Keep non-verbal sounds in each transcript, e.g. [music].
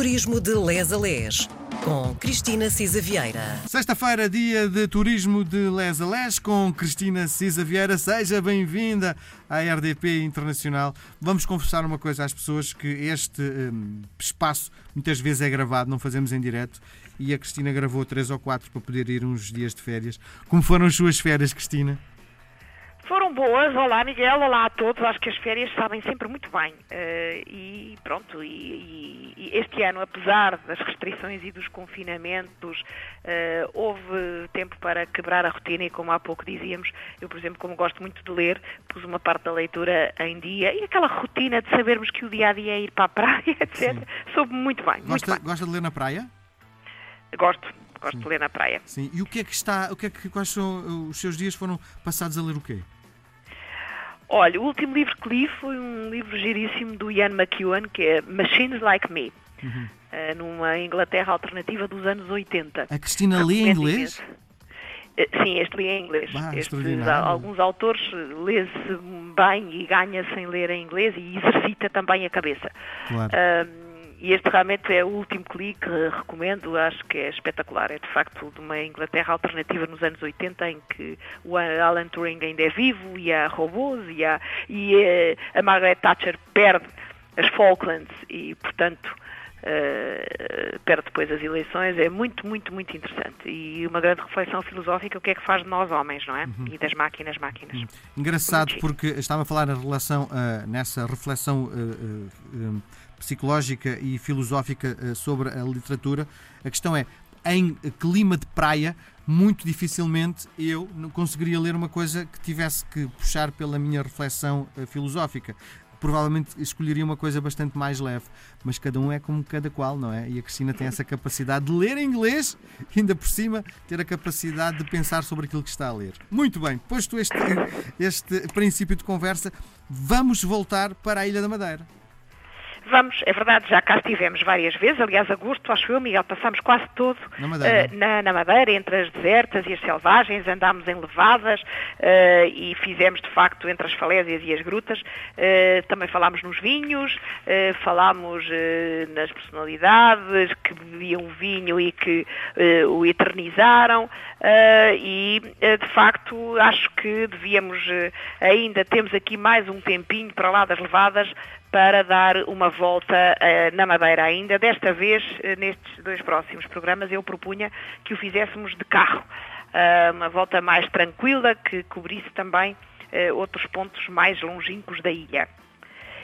Turismo de Les a Les, com Cristina Cisa Vieira. Sexta-feira, dia de turismo de Les a Les, com Cristina Cisa Vieira. Seja bem-vinda à RDP Internacional. Vamos conversar uma coisa às pessoas, que este hum, espaço muitas vezes é gravado, não fazemos em direto, e a Cristina gravou três ou quatro para poder ir uns dias de férias. Como foram as suas férias, Cristina? Foram boas, olá Miguel, olá a todos, acho que as férias sabem sempre muito bem uh, e pronto, e, e, este ano, apesar das restrições e dos confinamentos, uh, houve tempo para quebrar a rotina e como há pouco dizíamos, eu por exemplo, como gosto muito de ler, pus uma parte da leitura em dia e aquela rotina de sabermos que o dia-a-dia é ir para a praia, [laughs] etc, Sim. soube muito bem. Gosta, muito bem. gosta de ler na praia? Gosto, gosto Sim. de ler na praia. Sim, e o que é que está, o que é que, quais são os seus dias foram passados a ler o quê? Olha, o último livro que li foi um livro giríssimo do Ian McEwan, que é Machines Like Me, uhum. uh, numa Inglaterra alternativa dos anos 80. A Cristina lê em inglês? Uh, sim, este li em inglês. Bah, Estes, alguns autores lê-se bem e ganha sem ler em inglês e exercita também a cabeça. Claro. Uh, e este realmente é o último que li que recomendo, acho que é espetacular. É de facto de uma Inglaterra alternativa nos anos 80 em que o Alan Turing ainda é vivo e há robôs e, há, e a, a Margaret Thatcher perde as Falklands e, portanto, Uh, perde depois as eleições, é muito, muito, muito interessante. E uma grande reflexão filosófica, o que é que faz de nós homens, não é? Uhum. E das máquinas, máquinas. Uhum. Engraçado, porque estava a falar na relação, uh, nessa reflexão uh, psicológica e filosófica sobre a literatura. A questão é, em clima de praia, muito dificilmente eu conseguiria ler uma coisa que tivesse que puxar pela minha reflexão filosófica provavelmente escolheria uma coisa bastante mais leve. Mas cada um é como cada qual, não é? E a Cristina tem essa capacidade de ler em inglês e ainda por cima ter a capacidade de pensar sobre aquilo que está a ler. Muito bem, posto este, este princípio de conversa, vamos voltar para a Ilha da Madeira. Vamos, é verdade, já cá estivemos várias vezes, aliás, agosto, acho eu, Miguel, passamos quase todo na Madeira, uh, na, na, Madeira entre as desertas e as selvagens, andámos em levadas uh, e fizemos, de facto, entre as falésias e as grutas, uh, também falámos nos vinhos, falámos nas personalidades que bebiam vinho e que o eternizaram. E, de facto, acho que devíamos, ainda temos aqui mais um tempinho para lá das levadas para dar uma volta uh, na Madeira ainda. Desta vez, uh, nestes dois próximos programas, eu propunha que o fizéssemos de carro. Uh, uma volta mais tranquila, que cobrisse também outros pontos mais longínquos da ilha.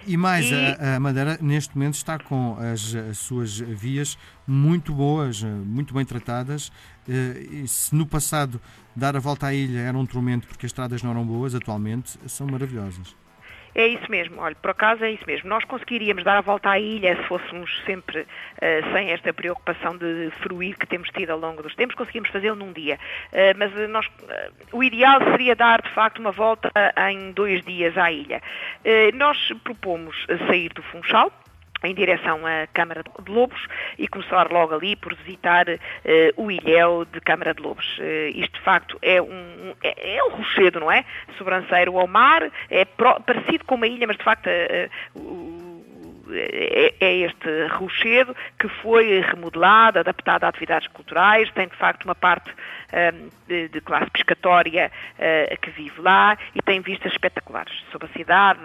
E mais, e... A, a, Madeira neste momento está com as, as, suas vias muito boas, muito bem tratadas. E se no passado dar a volta à ilha era um tormento porque as estradas não eram boas, atualmente são maravilhosas. É isso mesmo, olha, por acaso é isso mesmo. Nós conseguiríamos dar a volta à ilha se fôssemos sempre uh, sem esta preocupação de fruir que temos tido ao longo dos tempos, conseguimos fazê-lo num dia. Uh, mas nós, uh, o ideal seria dar, de facto, uma volta em dois dias à ilha. nós propomos sair do Funchal, em direção à Câmara de Lobos e começar logo ali por visitar uh, o Ilhéu de Câmara de Lobos. Uh, isto de facto é um, é, é um rochedo, não é? Sobranceiro ao mar, é pro, parecido com uma ilha, mas de facto uh, é, é este rochedo que foi remodelado, adaptado a atividades culturais, tem de facto uma parte um, de, classe pescatória uh, que vive lá e tem vistas espetaculares sobre a cidade,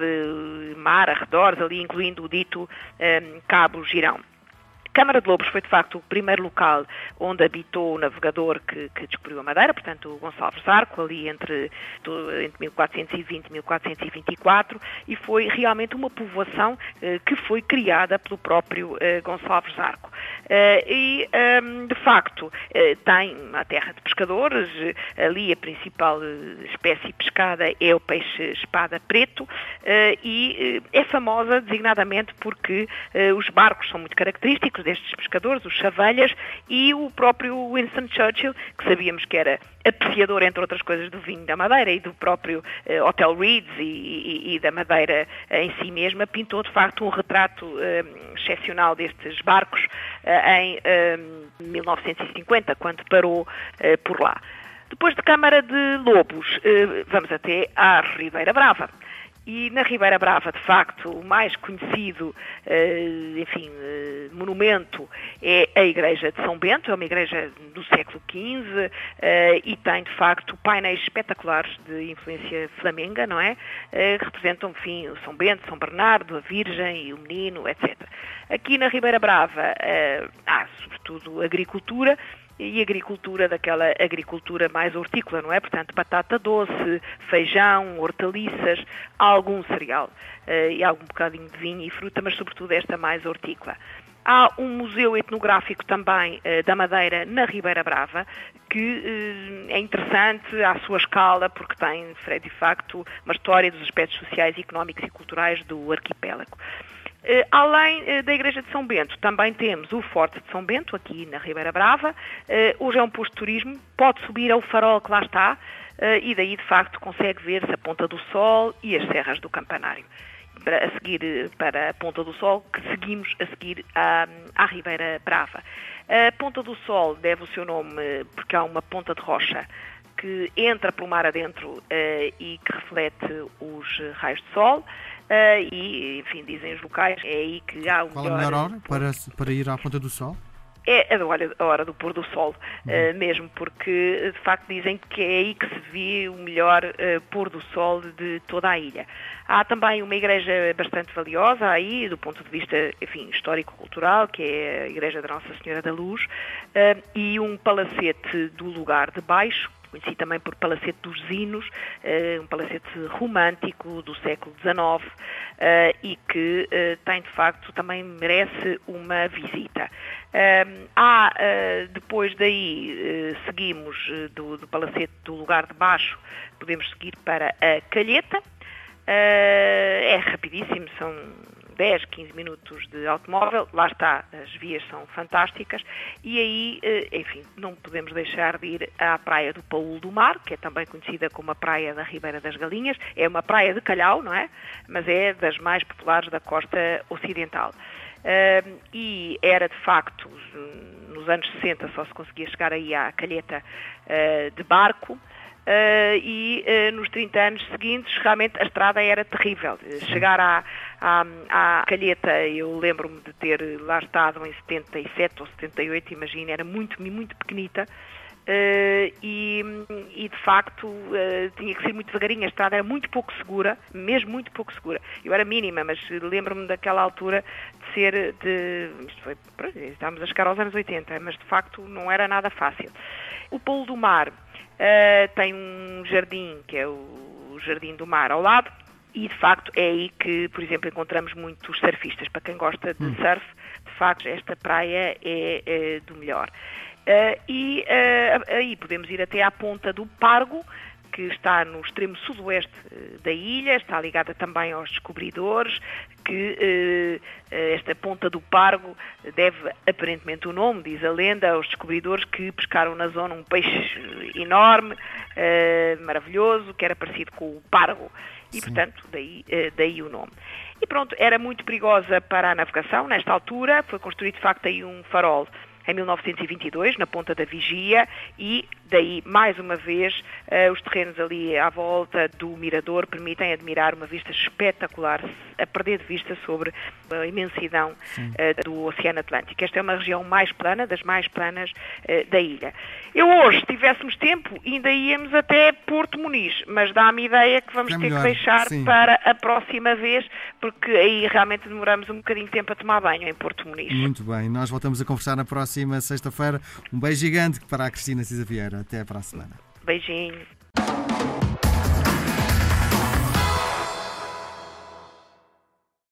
mar, arredores, ali incluindo o dito um, Cabo Girão. Câmara de Lobos foi, de facto, o primeiro local onde habitou o navegador que, que descobriu a Madeira, portanto, o Gonçalves Arco, ali entre, entre 1420 e 1424, e foi realmente uma povoação eh, que foi criada pelo próprio eh, Gonçalves Arco. Eh, e, ehm, de facto, eh, tem uma terra de pescadores, eh, ali a principal espécie pescada é o peixe espada preto, e é famosa designadamente porque os barcos são muito característicos, destes pescadores, os chavalhas, e o próprio Winston Churchill, que sabíamos que era apreciador, entre outras coisas, do vinho da Madeira e do próprio uh, Hotel Reeds e, e, e, da Madeira uh, em si mesma, pintou de facto um retrato uh, excepcional destes barcos em 1950, quando parou por lá. Depois de Câmara de Lobos, vamos até à Ribeira Brava. E na Ribeira Brava, de facto, o mais conhecido, eh, enfim, eh, monumento é a Igreja de São Bento, é uma igreja do século XV eh, e tem, de facto, painéis espetaculares de influência flamenga, não é? Que representam, enfim, o São Bento, São Bernardo, a Virgem e o Menino, etc. Aqui na Ribeira Brava há, sobretudo, agricultura, e agricultura daquela agricultura mais hortícola, não é? Portanto, batata doce, feijão, hortaliças, algum cereal uh, e algum bocadinho de vinho e fruta, mas sobretudo esta mais hortícola. Há um museu etnográfico também uh, da Madeira na Ribeira Brava, que uh, é interessante à sua escala, porque tem, de facto, uma história dos aspectos sociais, económicos e culturais do arquipélago. Uh, além uh, da Igreja de São Bento, também temos o Forte de São Bento, aqui na Ribeira Brava. Uh, hoje é um posto de turismo, pode subir ao farol que lá está e daí, de facto, consegue ver-se a Ponta do Sol e as serras do Campanário. Para, a seguir para a Ponta do Sol, que seguimos a seguir à, à Ribeira Brava. A Ponta do Sol deve o seu nome porque há uma ponta de rocha que entra pelo mar adentro e que reflete os raios de sol. Uh, e, enfim, dizem os locais, é aí que há o Qual melhor... a melhor hora para, para ir à Ponta do Sol? É a hora, a hora do pôr do sol, uh, mesmo, porque de facto dizem que é aí que se vê o melhor uh, pôr do sol de toda a ilha. Há também uma igreja bastante valiosa aí, do ponto de vista, enfim, histórico-cultural, que é a Igreja da Nossa Senhora da Luz, uh, e um palacete do lugar de baixo, conheci também por Palacete dos Zinos, eh, um palacete romântico do século XIX eh, e que eh, tem, de facto, também merece uma visita. Há, depois daí, seguimos do, do Palacete do Lugar de Baixo, podemos seguir para a Calheta, é rapidíssimo, são 10, 15 minutos de automóvel, lá está, as vias são fantásticas, e aí, eh, enfim, não podemos deixar de ir à praia do Paulo do Mar, que é também conhecida como a praia da Ribeira das Galinhas, é uma praia de calhau, não é? Mas é das mais populares da costa ocidental. Uh, e era de facto, nos anos 60 só se conseguia chegar aí à calheta uh, de barco, Uh, e uh, nos 30 anos seguintes realmente a estrada era terrível. Chegar à, à, à Calheta, eu lembro-me de ter lá estado em 77 ou 78, imagina, era muito, muito pequenita. Uh, e, e, de facto uh, tinha que ser muito devagarinho, a estrada era muito pouco segura, mesmo muito pouco segura. Eu era mínima, mas lembro-me daquela altura de ser de. Isto foi, estávamos a chegar aos anos 80, mas de facto não era nada fácil. O Polo do Mar Uh, tem um jardim, que é o Jardim do Mar ao lado, e de facto é aí que, por exemplo, encontramos muitos surfistas. Para quem gosta de hum. surf, de facto, esta praia é, é do melhor. Uh, e uh, aí podemos ir até à ponta do Pargo, que está no extremo sudoeste da ilha, está ligada também aos descobridores, que eh, eh, esta ponta do Pargo deve aparentemente o nome, diz a lenda, aos descobridores que pescaram na zona um peixe enorme, eh, maravilhoso, que era parecido com o Pargo. E, Sim. portanto, daí, eh, daí o nome. E pronto, era muito perigosa para a navegação nesta altura, foi construído de facto aí um farol em 1922, na Ponta da Vigia, e daí, mais uma vez, uh, os terrenos ali à volta do Mirador permitem admirar uma vista espetacular, a perder de vista sobre a imensidão uh, do Oceano Atlântico. Esta é uma região mais plana, das mais planas uh, da ilha. Eu hoje, se tivéssemos tempo, ainda íamos até Porto Muniz, mas dá-me ideia que vamos é ter melhor, que deixar sim. para a próxima vez, porque aí realmente demoramos um bocadinho de tempo a tomar banho em Porto Muniz. Muito bem, nós voltamos a conversar na próxima sexta-feira. Um beijo gigante para a Cristina Cisa Vieira. Até a semana. Beijinho.